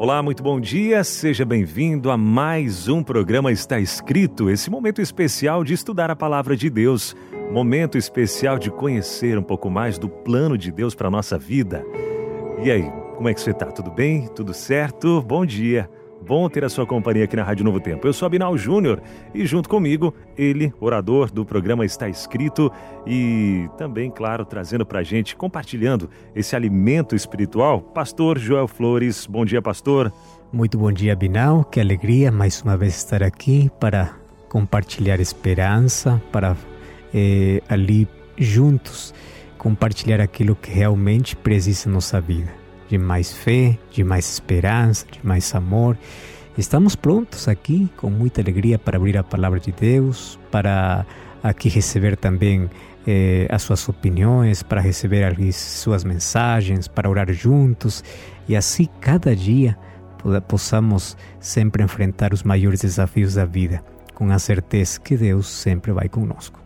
Olá, muito bom dia. Seja bem-vindo a mais um programa Está Escrito, esse momento especial de estudar a palavra de Deus, momento especial de conhecer um pouco mais do plano de Deus para a nossa vida. E aí, como é que você está? Tudo bem? Tudo certo? Bom dia. Bom ter a sua companhia aqui na Rádio Novo Tempo. Eu sou Abinal Júnior e junto comigo, ele, orador do programa Está Escrito e também, claro, trazendo para a gente, compartilhando esse alimento espiritual, Pastor Joel Flores. Bom dia, pastor. Muito bom dia, Abinal. Que alegria mais uma vez estar aqui para compartilhar esperança, para eh, ali juntos compartilhar aquilo que realmente precisa nossa vida de mais fé, de mais esperança, de mais amor. Estamos prontos aqui com muita alegria para abrir a palavra de Deus, para aqui receber também eh, as suas opiniões, para receber as suas mensagens, para orar juntos e assim cada dia possamos sempre enfrentar os maiores desafios da vida, com a certeza que Deus sempre vai conosco.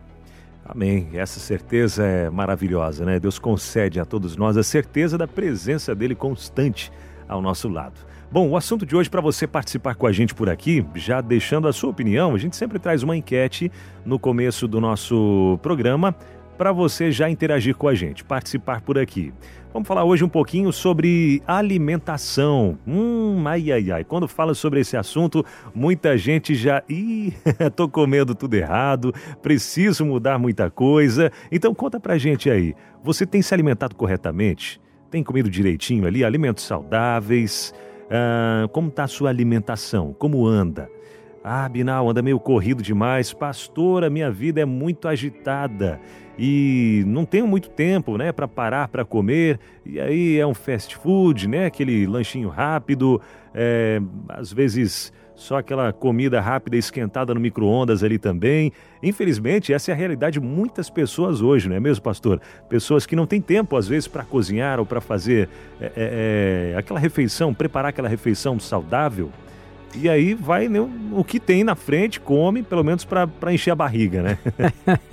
Amém. Essa certeza é maravilhosa, né? Deus concede a todos nós a certeza da presença dele constante ao nosso lado. Bom, o assunto de hoje para você participar com a gente por aqui, já deixando a sua opinião, a gente sempre traz uma enquete no começo do nosso programa para você já interagir com a gente, participar por aqui. Vamos falar hoje um pouquinho sobre alimentação. Hum, ai, ai, ai. Quando fala sobre esse assunto, muita gente já. Ih, tô comendo tudo errado, preciso mudar muita coisa. Então conta pra gente aí. Você tem se alimentado corretamente? Tem comido direitinho ali? Alimentos saudáveis? Ah, como tá a sua alimentação? Como anda? Ah, Binal, anda meio corrido demais. Pastora, minha vida é muito agitada e não tenho muito tempo, né, para parar para comer. E aí é um fast food, né, aquele lanchinho rápido, é, às vezes só aquela comida rápida esquentada no micro-ondas ali também. Infelizmente, essa é a realidade de muitas pessoas hoje, não é mesmo, pastor? Pessoas que não têm tempo, às vezes, para cozinhar ou para fazer é, é, é, aquela refeição, preparar aquela refeição saudável. E aí vai né, o que tem na frente, come, pelo menos para encher a barriga, né?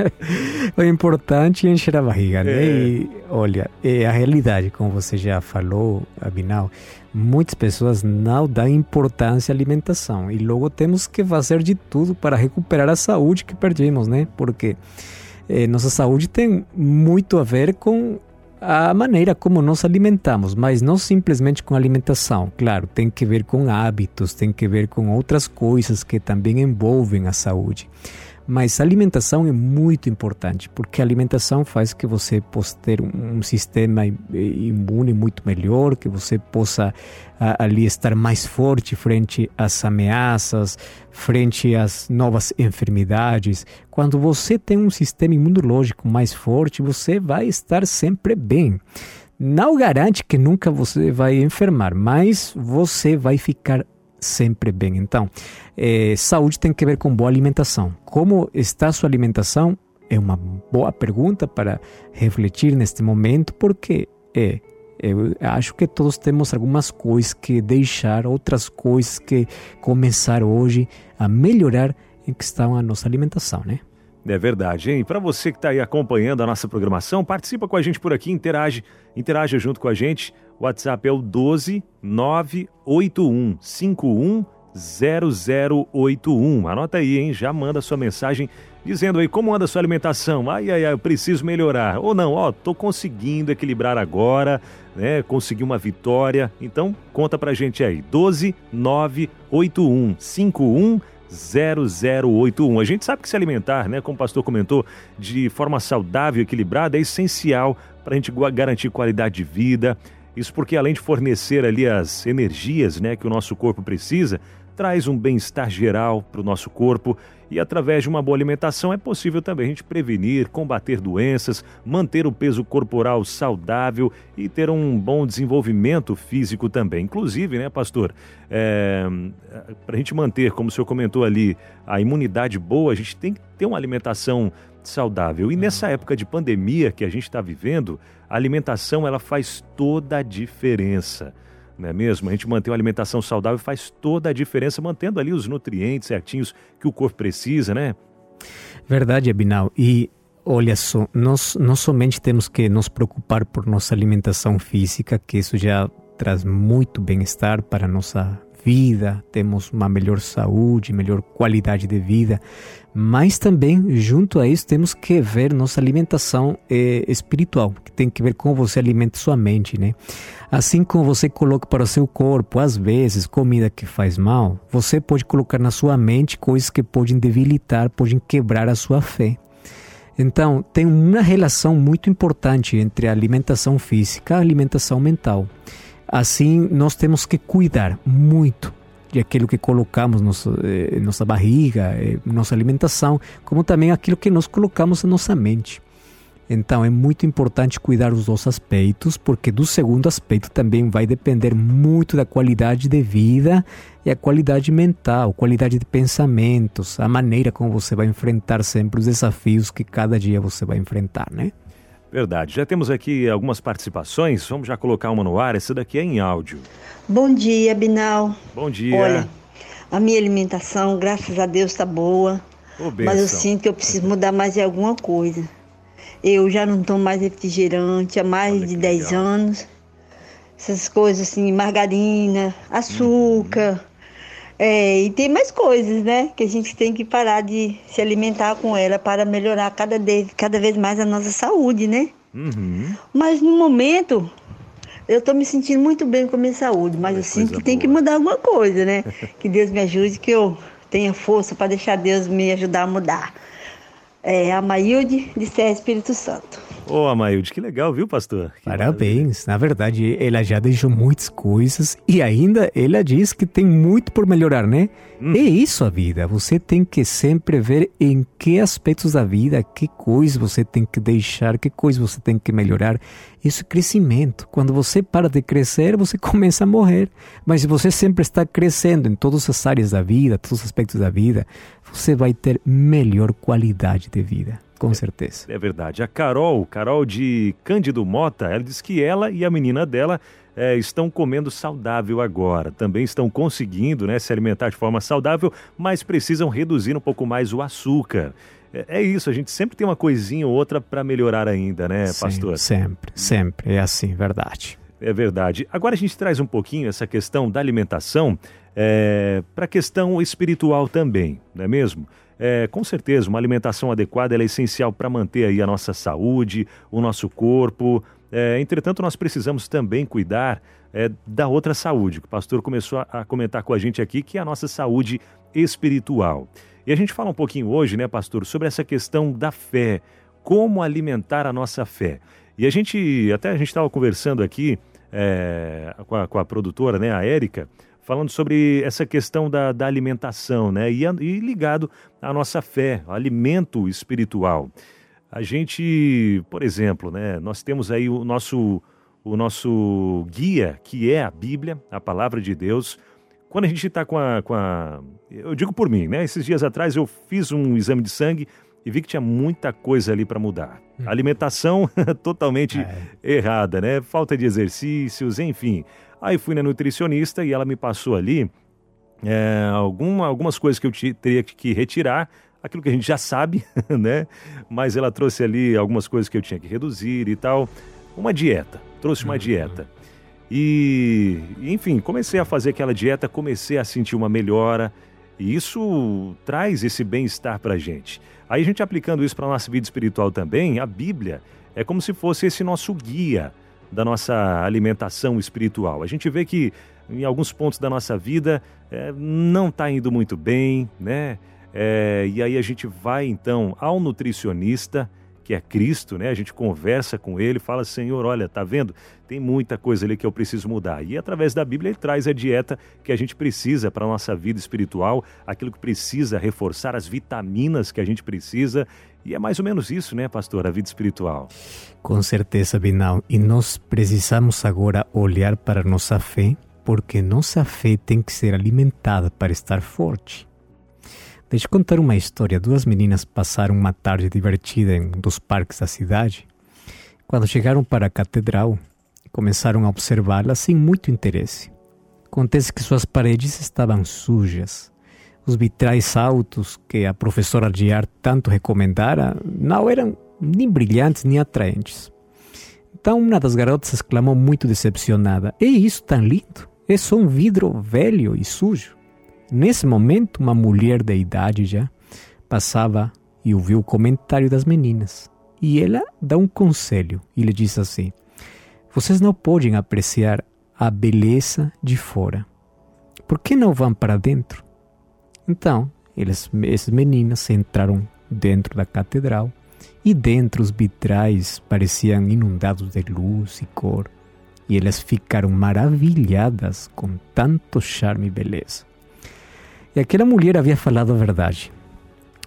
o importante é encher a barriga, né? É. E olha, é a realidade, como você já falou, Abinal, muitas pessoas não dão importância à alimentação e logo temos que fazer de tudo para recuperar a saúde que perdemos, né? Porque eh, nossa saúde tem muito a ver com a maneira como nos alimentamos, mas não simplesmente com alimentação. Claro, tem que ver com hábitos, tem que ver com outras coisas que também envolvem a saúde. Mas a alimentação é muito importante, porque a alimentação faz que você possa ter um sistema imune muito melhor, que você possa ali estar mais forte frente às ameaças, frente às novas enfermidades. Quando você tem um sistema imunológico mais forte, você vai estar sempre bem. Não garante que nunca você vai enfermar, mas você vai ficar sempre bem. Então, é, saúde tem que ver com boa alimentação. Como está a sua alimentação? É uma boa pergunta para refletir neste momento, porque é eu acho que todos temos algumas coisas que deixar, outras coisas que começar hoje a melhorar em questão a nossa alimentação, né? É verdade, hein? Para você que está aí acompanhando a nossa programação, participa com a gente por aqui, interage, interaja junto com a gente. WhatsApp é o 12 981 51 0081. Anota aí, hein? Já manda sua mensagem dizendo aí como anda a sua alimentação. Ai, ai, ai, eu preciso melhorar. Ou não, ó, tô conseguindo equilibrar agora, né? Consegui uma vitória. Então, conta pra gente aí. 12 981 51 0081. A gente sabe que se alimentar, né, como o pastor comentou, de forma saudável e equilibrada é essencial para a gente garantir qualidade de vida. Isso porque além de fornecer ali as energias, né, que o nosso corpo precisa, traz um bem-estar geral para o nosso corpo e através de uma boa alimentação é possível também a gente prevenir, combater doenças, manter o peso corporal saudável e ter um bom desenvolvimento físico também. Inclusive, né, pastor, é, para a gente manter, como o senhor comentou ali, a imunidade boa, a gente tem que ter uma alimentação saudável. E nessa época de pandemia que a gente está vivendo, a alimentação ela faz toda a diferença não é mesmo? A gente manter uma alimentação saudável faz toda a diferença, mantendo ali os nutrientes certinhos que o corpo precisa, né? Verdade, Abinal. E olha só, nós não somente temos que nos preocupar por nossa alimentação física, que isso já traz muito bem-estar para a nossa vida, temos uma melhor saúde, melhor qualidade de vida, mas também, junto a isso, temos que ver nossa alimentação eh, espiritual, que tem que ver com você alimenta sua mente, né? Assim como você coloca para o seu corpo, às vezes, comida que faz mal, você pode colocar na sua mente coisas que podem debilitar, podem quebrar a sua fé. Então, tem uma relação muito importante entre a alimentação física e a alimentação mental. Assim, nós temos que cuidar muito de aquilo que colocamos nossa, eh, nossa barriga, eh, nossa alimentação, como também aquilo que nós colocamos em nossa mente. Então é muito importante cuidar dos dois aspectos, porque do segundo aspecto também vai depender muito da qualidade de vida e a qualidade mental, qualidade de pensamentos, a maneira como você vai enfrentar sempre os desafios que cada dia você vai enfrentar, né? Verdade. Já temos aqui algumas participações. Vamos já colocar uma no ar. Essa daqui é em áudio. Bom dia, Binal. Bom dia. Olha, a minha alimentação, graças a Deus, está boa. Oh, mas eu sinto que eu preciso mudar mais de alguma coisa. Eu já não tomo mais refrigerante há mais Olha de 10 legal. anos. Essas coisas assim, margarina, açúcar. Uhum. É, e tem mais coisas, né? Que a gente tem que parar de se alimentar com ela para melhorar cada, vez, cada vez mais a nossa saúde, né? Uhum. Mas no momento, eu estou me sentindo muito bem com a minha saúde, mas eu sinto que boa. tem que mudar alguma coisa, né? que Deus me ajude, que eu tenha força para deixar Deus me ajudar a mudar. É a Maílde de Sé Espírito Santo. Ô, oh, Amailde, que legal, viu, pastor? Que Parabéns. Na verdade, ela já deixou muitas coisas e ainda ela diz que tem muito por melhorar, né? Hum. É isso a vida. Você tem que sempre ver em que aspectos da vida, que coisas você tem que deixar, que coisas você tem que melhorar. Isso é crescimento. Quando você para de crescer, você começa a morrer. Mas se você sempre está crescendo em todas as áreas da vida, todos os aspectos da vida, você vai ter melhor qualidade de vida com certeza. É, é, verdade. A Carol, Carol de Cândido Mota, ela diz que ela e a menina dela é, estão comendo saudável agora. Também estão conseguindo né, se alimentar de forma saudável, mas precisam reduzir um pouco mais o açúcar. É, é isso, a gente sempre tem uma coisinha ou outra para melhorar ainda, né, Sim, pastor? Sempre, sempre. É assim, verdade. É verdade. Agora a gente traz um pouquinho essa questão da alimentação é, para a questão espiritual também, não é mesmo? É, com certeza, uma alimentação adequada é essencial para manter aí a nossa saúde, o nosso corpo. É, entretanto, nós precisamos também cuidar é, da outra saúde, que o pastor começou a, a comentar com a gente aqui, que é a nossa saúde espiritual. E a gente fala um pouquinho hoje, né, pastor, sobre essa questão da fé, como alimentar a nossa fé. E a gente, até a gente estava conversando aqui é, com, a, com a produtora, né, a Érica, falando sobre essa questão da, da alimentação, né? E, e ligado à nossa fé, alimento espiritual. A gente, por exemplo, né? Nós temos aí o nosso, o nosso guia, que é a Bíblia, a palavra de Deus. Quando a gente está com a, com a. Eu digo por mim, né? Esses dias atrás eu fiz um exame de sangue e vi que tinha muita coisa ali para mudar. Hum. Alimentação totalmente é. errada, né? Falta de exercícios, enfim. Aí fui na nutricionista e ela me passou ali é, alguma, algumas coisas que eu teria que retirar, aquilo que a gente já sabe, né? Mas ela trouxe ali algumas coisas que eu tinha que reduzir e tal. Uma dieta, trouxe uma uhum. dieta. E, enfim, comecei a fazer aquela dieta, comecei a sentir uma melhora. E isso traz esse bem-estar para a gente. Aí a gente aplicando isso para a nossa vida espiritual também, a Bíblia é como se fosse esse nosso guia da nossa alimentação espiritual. A gente vê que em alguns pontos da nossa vida é, não está indo muito bem, né? É, e aí a gente vai então ao nutricionista, que é Cristo, né? A gente conversa com ele, fala: Senhor, olha, tá vendo? Tem muita coisa ali que eu preciso mudar. E através da Bíblia ele traz a dieta que a gente precisa para a nossa vida espiritual, aquilo que precisa reforçar, as vitaminas que a gente precisa. E é mais ou menos isso, né, pastor, a vida espiritual. Com certeza, Binal. E nós precisamos agora olhar para nossa fé, porque nossa fé tem que ser alimentada para estar forte. Deixa eu contar uma história. Duas meninas passaram uma tarde divertida em um dos parques da cidade. Quando chegaram para a catedral, começaram a observá-la sem muito interesse. Acontece que suas paredes estavam sujas. Os vitrais altos que a professora arte tanto recomendara não eram nem brilhantes nem atraentes. Então uma das garotas exclamou muito decepcionada: É isso tão lindo? É só um vidro velho e sujo. Nesse momento, uma mulher de idade já passava e ouviu o comentário das meninas. E ela dá um conselho e lhe diz assim: Vocês não podem apreciar a beleza de fora. Por que não vão para dentro? Então, eles, essas meninas entraram dentro da catedral e dentro os vitrais pareciam inundados de luz e cor. E elas ficaram maravilhadas com tanto charme e beleza. E aquela mulher havia falado a verdade,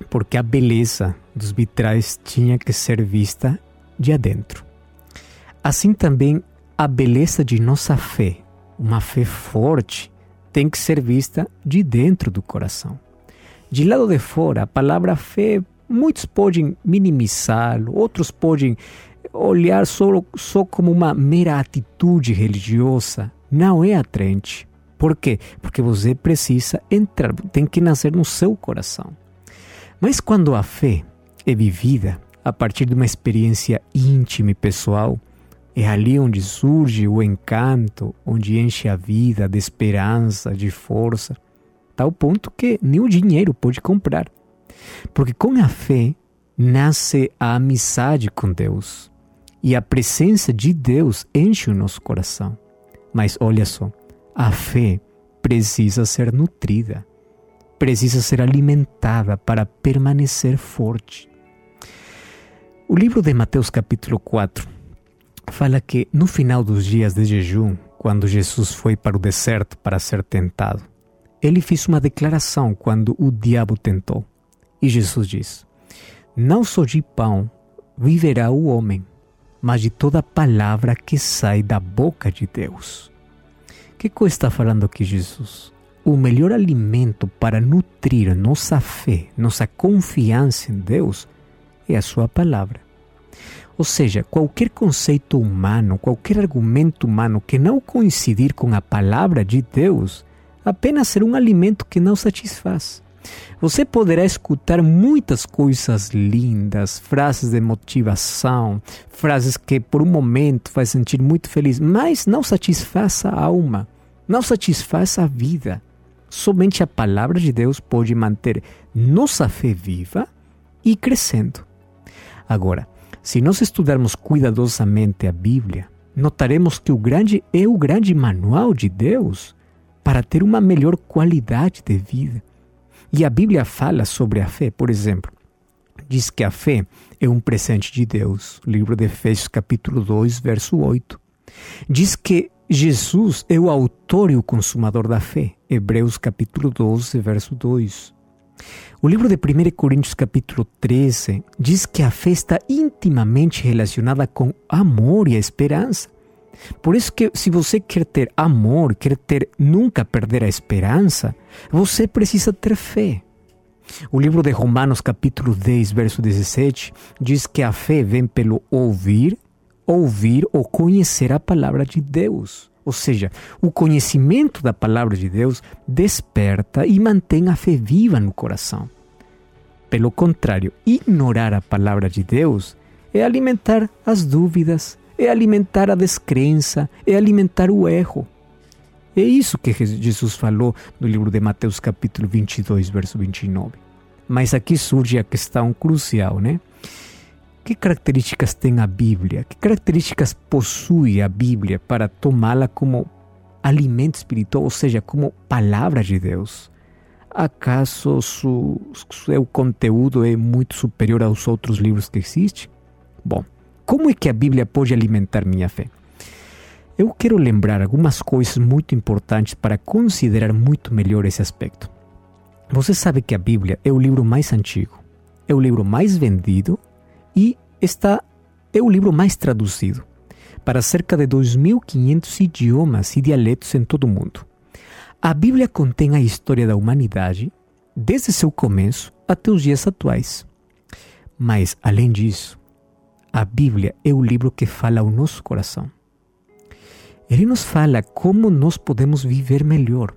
porque a beleza dos vitrais tinha que ser vista de adentro. Assim também a beleza de nossa fé, uma fé forte, tem que ser vista de dentro do coração. De lado de fora, a palavra fé, muitos podem minimizá-lo, outros podem olhar só, só como uma mera atitude religiosa. Não é atraente. Por quê? Porque você precisa entrar, tem que nascer no seu coração. Mas quando a fé é vivida a partir de uma experiência íntima e pessoal, é ali onde surge o encanto, onde enche a vida de esperança, de força, tal ponto que nem o dinheiro pode comprar. Porque com a fé nasce a amizade com Deus e a presença de Deus enche o nosso coração. Mas olha só, a fé precisa ser nutrida, precisa ser alimentada para permanecer forte. O livro de Mateus, capítulo 4, fala que no final dos dias de jejum, quando Jesus foi para o deserto para ser tentado, ele fez uma declaração quando o diabo tentou. E Jesus diz: Não só de pão viverá o homem, mas de toda palavra que sai da boca de Deus. Que está falando aqui Jesus? O melhor alimento para nutrir nossa fé, nossa confiança em Deus é a Sua palavra. Ou seja, qualquer conceito humano, qualquer argumento humano que não coincidir com a palavra de Deus, apenas será um alimento que não satisfaz. Você poderá escutar muitas coisas lindas, frases de motivação, frases que por um momento faz sentir muito feliz, mas não satisfaz a alma não satisfaz a vida. Somente a palavra de Deus pode manter nossa fé viva e crescendo. Agora, se nós estudarmos cuidadosamente a Bíblia, notaremos que o grande é o grande manual de Deus para ter uma melhor qualidade de vida. E a Bíblia fala sobre a fé, por exemplo, diz que a fé é um presente de Deus. Livro de Efésios, capítulo 2, verso 8. Diz que Jesus é o autor e o consumador da fé. Hebreus capítulo 12, verso 2. O livro de 1 Coríntios capítulo 13 diz que a fé está intimamente relacionada com amor e a esperança. Por isso que se você quer ter amor, quer ter nunca perder a esperança, você precisa ter fé. O livro de Romanos capítulo 10, verso 17 diz que a fé vem pelo ouvir ouvir ou conhecer a palavra de Deus. Ou seja, o conhecimento da palavra de Deus desperta e mantém a fé viva no coração. Pelo contrário, ignorar a palavra de Deus é alimentar as dúvidas, é alimentar a descrença, é alimentar o erro. É isso que Jesus falou no livro de Mateus, capítulo 22, verso 29. Mas aqui surge a questão crucial, né? Que características tem a Bíblia? Que características possui a Bíblia para tomá-la como alimento espiritual, ou seja, como palavra de Deus? Acaso seu conteúdo é muito superior aos outros livros que existem? Bom, como é que a Bíblia pode alimentar minha fé? Eu quero lembrar algumas coisas muito importantes para considerar muito melhor esse aspecto. Você sabe que a Bíblia é o livro mais antigo, é o livro mais vendido e está é o livro mais traduzido para cerca de 2.500 idiomas e dialetos em todo o mundo. A Bíblia contém a história da humanidade desde seu começo até os dias atuais. Mas, além disso, a Bíblia é o livro que fala ao nosso coração. Ele nos fala como nós podemos viver melhor,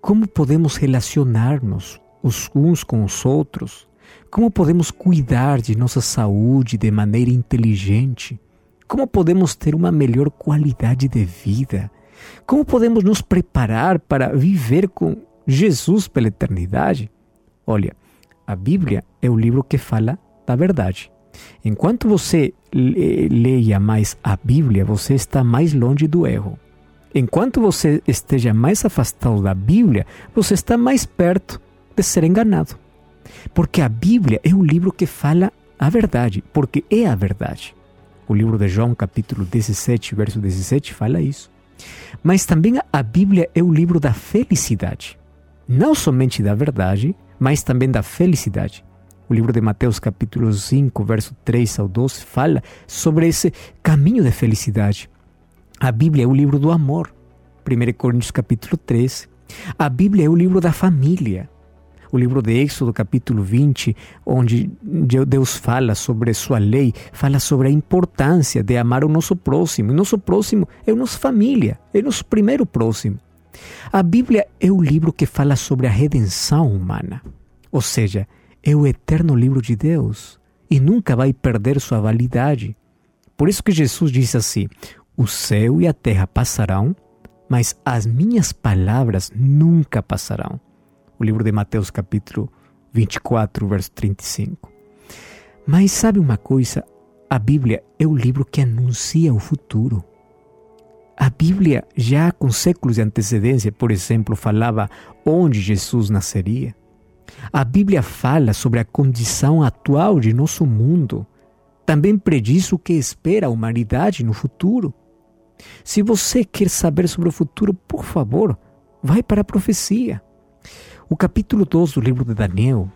como podemos relacionar-nos os uns com os outros, como podemos cuidar de nossa saúde de maneira inteligente, como podemos ter uma melhor qualidade de vida, como podemos nos preparar para viver com Jesus pela eternidade. Olha, a Bíblia é o livro que fala da verdade. Enquanto você leia mais a Bíblia, você está mais longe do erro. Enquanto você esteja mais afastado da Bíblia, você está mais perto de ser enganado. Porque a Bíblia é o livro que fala a verdade, porque é a verdade. O livro de João, capítulo 17, verso 17, fala isso. Mas também a Bíblia é o livro da felicidade. Não somente da verdade, mas também da felicidade. O livro de Mateus, capítulo 5, verso 3 ao 12, fala sobre esse caminho de felicidade. A Bíblia é o livro do amor. 1 Coríntios, capítulo 13. A Bíblia é o livro da família. O livro de Êxodo, capítulo 20, onde Deus fala sobre sua lei, fala sobre a importância de amar o nosso próximo. O nosso próximo é a nossa família, é o nosso primeiro próximo. A Bíblia é o livro que fala sobre a redenção humana. Ou seja, é o eterno livro de Deus e nunca vai perder sua validade. Por isso que Jesus disse assim: O céu e a terra passarão, mas as minhas palavras nunca passarão. O livro de Mateus, capítulo 24, verso 35. Mas sabe uma coisa? A Bíblia é o livro que anuncia o futuro. A Bíblia, já com séculos de antecedência, por exemplo, falava onde Jesus nasceria. A Bíblia fala sobre a condição atual de nosso mundo. Também prediz o que espera a humanidade no futuro. Se você quer saber sobre o futuro, por favor, vai para a profecia. O capítulo 2 do livro de Daniel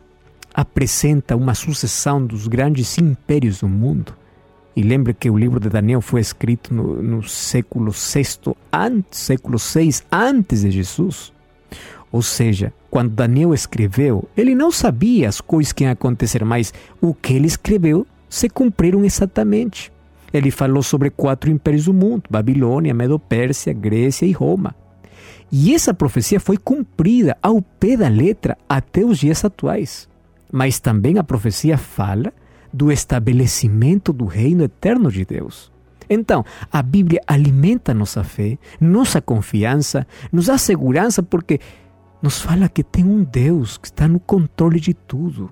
apresenta uma sucessão dos grandes impérios do mundo. E lembre que o livro de Daniel foi escrito no, no século VI, antes, século 6 antes de Jesus. Ou seja, quando Daniel escreveu, ele não sabia as coisas que iam acontecer, mas o que ele escreveu se cumpriram exatamente. Ele falou sobre quatro impérios do mundo: Babilônia, Medo-Pérsia, Grécia e Roma. E essa profecia foi cumprida ao pé da letra até os dias atuais. Mas também a profecia fala do estabelecimento do reino eterno de Deus. Então, a Bíblia alimenta nossa fé, nossa confiança, nos dá segurança porque nos fala que tem um Deus que está no controle de tudo.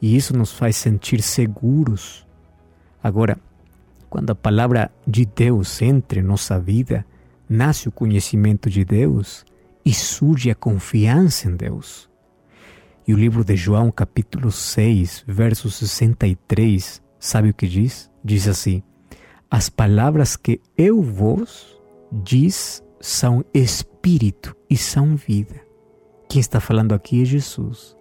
E isso nos faz sentir seguros. Agora, quando a palavra de Deus entra em nossa vida, nasce o conhecimento de Deus e surge a confiança em Deus. E o livro de João, capítulo 6, verso 63, sabe o que diz? Diz assim: As palavras que eu vos diz são espírito e são vida. Quem está falando aqui é Jesus.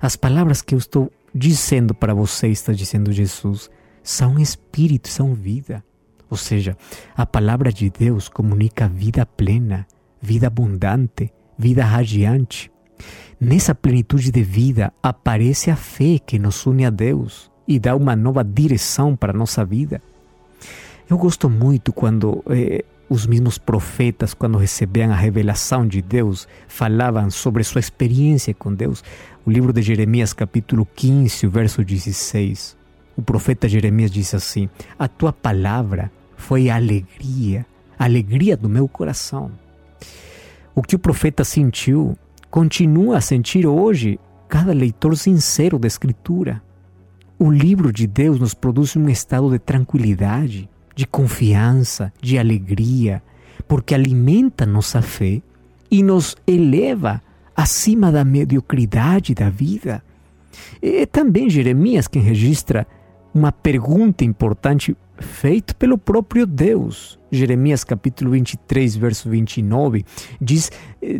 As palavras que eu estou dizendo para você, está dizendo Jesus, são espírito, são vida. Ou seja, a palavra de Deus comunica vida plena, vida abundante, vida radiante. Nessa plenitude de vida aparece a fé que nos une a Deus e dá uma nova direção para a nossa vida. Eu gosto muito quando eh, os mesmos profetas, quando recebiam a revelação de Deus, falavam sobre sua experiência com Deus. O livro de Jeremias, capítulo 15, verso 16. O profeta Jeremias disse assim: A tua palavra foi a alegria, a alegria do meu coração. O que o profeta sentiu, continua a sentir hoje cada leitor sincero da Escritura. O livro de Deus nos produz um estado de tranquilidade, de confiança, de alegria, porque alimenta nossa fé e nos eleva acima da mediocridade da vida. É também Jeremias quem registra uma pergunta importante feita pelo próprio Deus. Jeremias capítulo 23, verso 29, diz,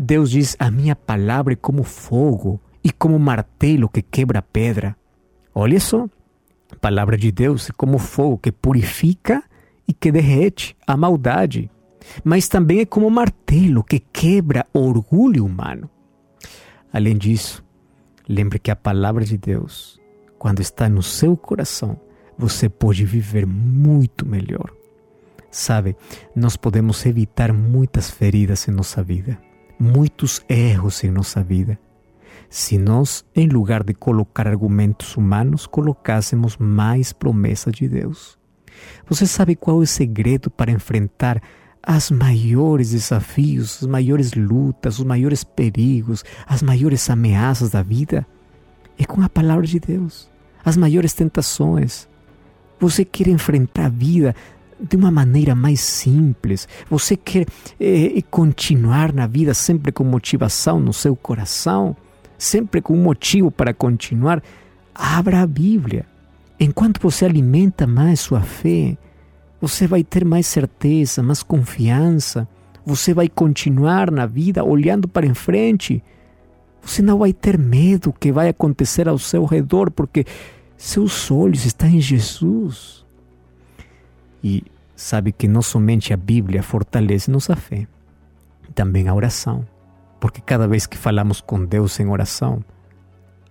Deus diz, a minha palavra é como fogo e como martelo que quebra pedra. Olha só, a palavra de Deus é como fogo que purifica e que derrete a maldade, mas também é como martelo que quebra o orgulho humano. Além disso, lembre que a palavra de Deus, quando está no seu coração, você pode viver muito melhor. Sabe, nós podemos evitar muitas feridas em nossa vida, muitos erros em nossa vida, se nós, em lugar de colocar argumentos humanos, colocássemos mais promessas de Deus. Você sabe qual é o segredo para enfrentar as maiores desafios, as maiores lutas, os maiores perigos, as maiores ameaças da vida? É com a palavra de Deus. As maiores tentações. Você quer enfrentar a vida de uma maneira mais simples. Você quer eh, continuar na vida sempre com motivação no seu coração, sempre com um motivo para continuar. Abra a Bíblia. Enquanto você alimenta mais sua fé, você vai ter mais certeza, mais confiança. Você vai continuar na vida olhando para em frente. Você não vai ter medo que vai acontecer ao seu redor, porque seus olhos estão em Jesus. E sabe que não somente a Bíblia fortalece nossa fé, também a oração. Porque cada vez que falamos com Deus em oração,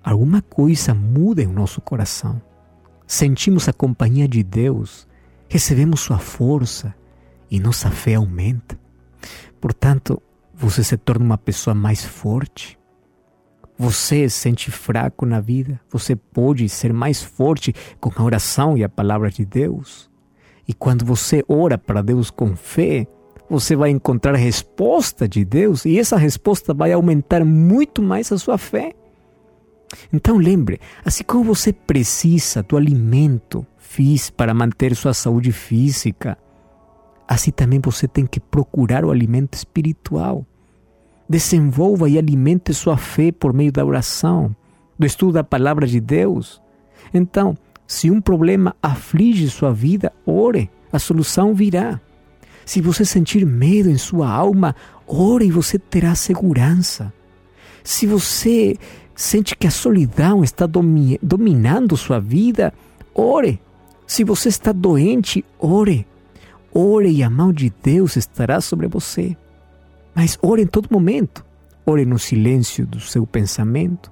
alguma coisa muda em nosso coração. Sentimos a companhia de Deus, recebemos sua força e nossa fé aumenta. Portanto, você se torna uma pessoa mais forte. Você se sente fraco na vida, você pode ser mais forte com a oração e a palavra de Deus. E quando você ora para Deus com fé, você vai encontrar a resposta de Deus e essa resposta vai aumentar muito mais a sua fé. Então lembre, assim como você precisa do alimento físico para manter sua saúde física, assim também você tem que procurar o alimento espiritual. Desenvolva e alimente sua fé por meio da oração, do estudo da palavra de Deus. Então, se um problema aflige sua vida, ore, a solução virá. Se você sentir medo em sua alma, ore e você terá segurança. Se você sente que a solidão está domi dominando sua vida, ore. Se você está doente, ore. Ore e a mão de Deus estará sobre você. Mas ore em todo momento. Ore no silêncio do seu pensamento,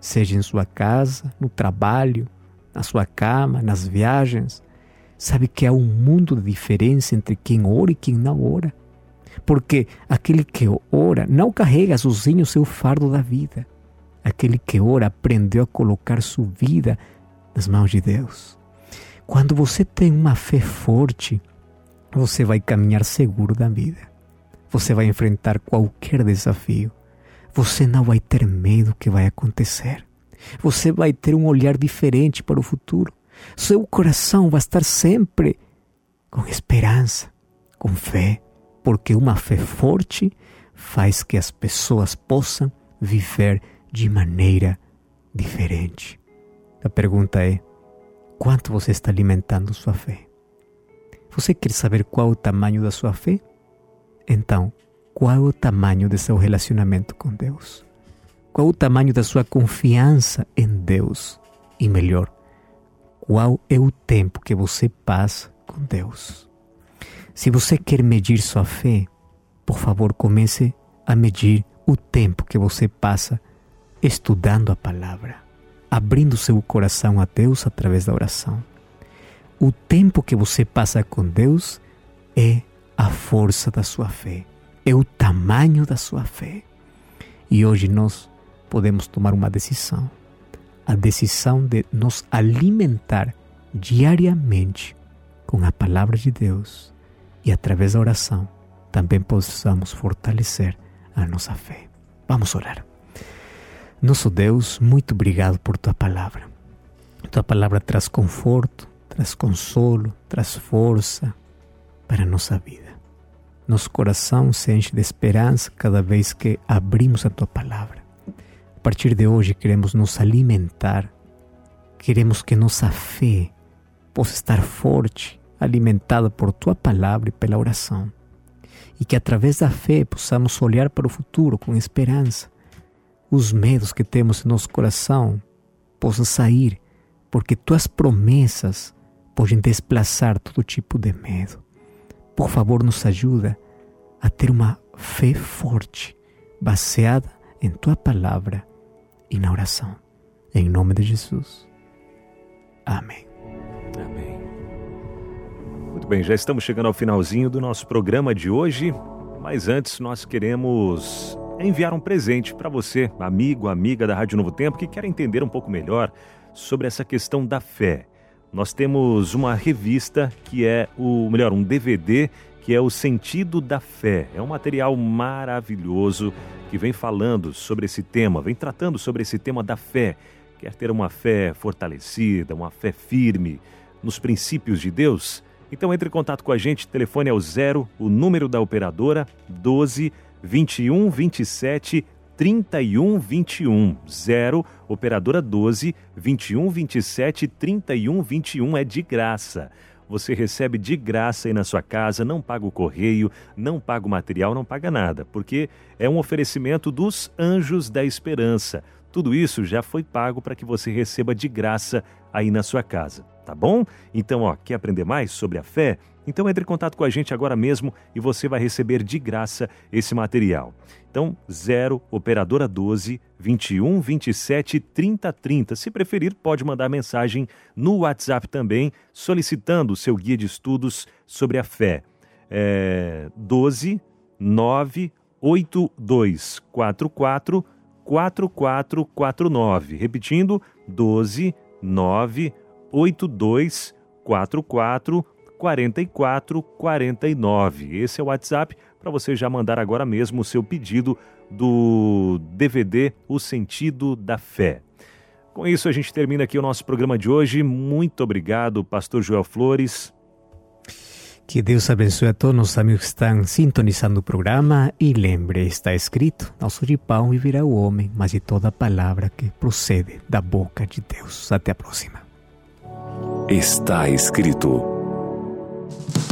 seja em sua casa, no trabalho, na sua cama, nas viagens. Sabe que há um mundo de diferença entre quem ora e quem não ora. Porque aquele que ora não carrega sozinho o seu fardo da vida. Aquele que ora aprendeu a colocar sua vida nas mãos de Deus. Quando você tem uma fé forte, você vai caminhar seguro da vida. Você vai enfrentar qualquer desafio. Você não vai ter medo que vai acontecer. Você vai ter um olhar diferente para o futuro. Seu coração vai estar sempre com esperança, com fé, porque uma fé forte faz que as pessoas possam viver de maneira diferente. A pergunta é: quanto você está alimentando sua fé? Você quer saber qual o tamanho da sua fé? Então, qual é o tamanho de seu relacionamento com Deus? Qual é o tamanho da sua confiança em Deus? E melhor, qual é o tempo que você passa com Deus. Se você quer medir sua fé, por favor, comece a medir o tempo que você passa estudando a palavra, abrindo seu coração a Deus através da oração. O tempo que você passa com Deus é a força da sua fé, é o tamanho da sua fé. E hoje nós podemos tomar uma decisão a decisão de nos alimentar diariamente com a palavra de Deus e através da oração também possamos fortalecer a nossa fé. Vamos orar. Nosso Deus, muito obrigado por tua palavra. Tua palavra traz conforto, traz consolo, traz força para a nossa vida. Nosso coração se enche de esperança cada vez que abrimos a tua palavra partir de hoje queremos nos alimentar, queremos que nossa fé possa estar forte, alimentado por tua palavra e pela oração. E que através da fé possamos olhar para o futuro com esperança. Os medos que temos em nosso coração possam sair, porque tuas promessas podem desplaçar todo tipo de medo. Por favor, nos ajuda a ter uma fé forte, baseada em tua palavra e na oração. Em nome de Jesus. Amém. Amém. Muito bem, já estamos chegando ao finalzinho do nosso programa de hoje, mas antes nós queremos enviar um presente para você, amigo, amiga da Rádio Novo Tempo, que quer entender um pouco melhor sobre essa questão da fé. Nós temos uma revista que é o, melhor, um DVD que é o Sentido da Fé. É um material maravilhoso que vem falando sobre esse tema, vem tratando sobre esse tema da fé. Quer ter uma fé fortalecida, uma fé firme nos princípios de Deus? Então entre em contato com a gente, telefone é o zero, o número da operadora 12 21 27 31 21 0 operadora 12 21 27 31 21 é de graça você recebe de graça aí na sua casa, não paga o correio, não paga o material, não paga nada, porque é um oferecimento dos Anjos da Esperança. Tudo isso já foi pago para que você receba de graça aí na sua casa, tá bom? Então, ó, quer aprender mais sobre a fé? Então entre em contato com a gente agora mesmo e você vai receber de graça esse material. Então, 0 operadora 12 21 27 30 30. Se preferir, pode mandar mensagem no WhatsApp também, solicitando o seu guia de estudos sobre a fé. É 12 9 82 44 4449. Repetindo, 12 9 82 44 4449. Esse é o WhatsApp para você já mandar agora mesmo o seu pedido do DVD O Sentido da Fé. Com isso, a gente termina aqui o nosso programa de hoje. Muito obrigado, Pastor Joel Flores. Que Deus abençoe a todos os amigos que estão sintonizando o programa e lembre, está escrito, não só de pão viverá o homem, mas de toda palavra que procede da boca de Deus. Até a próxima. Está escrito novo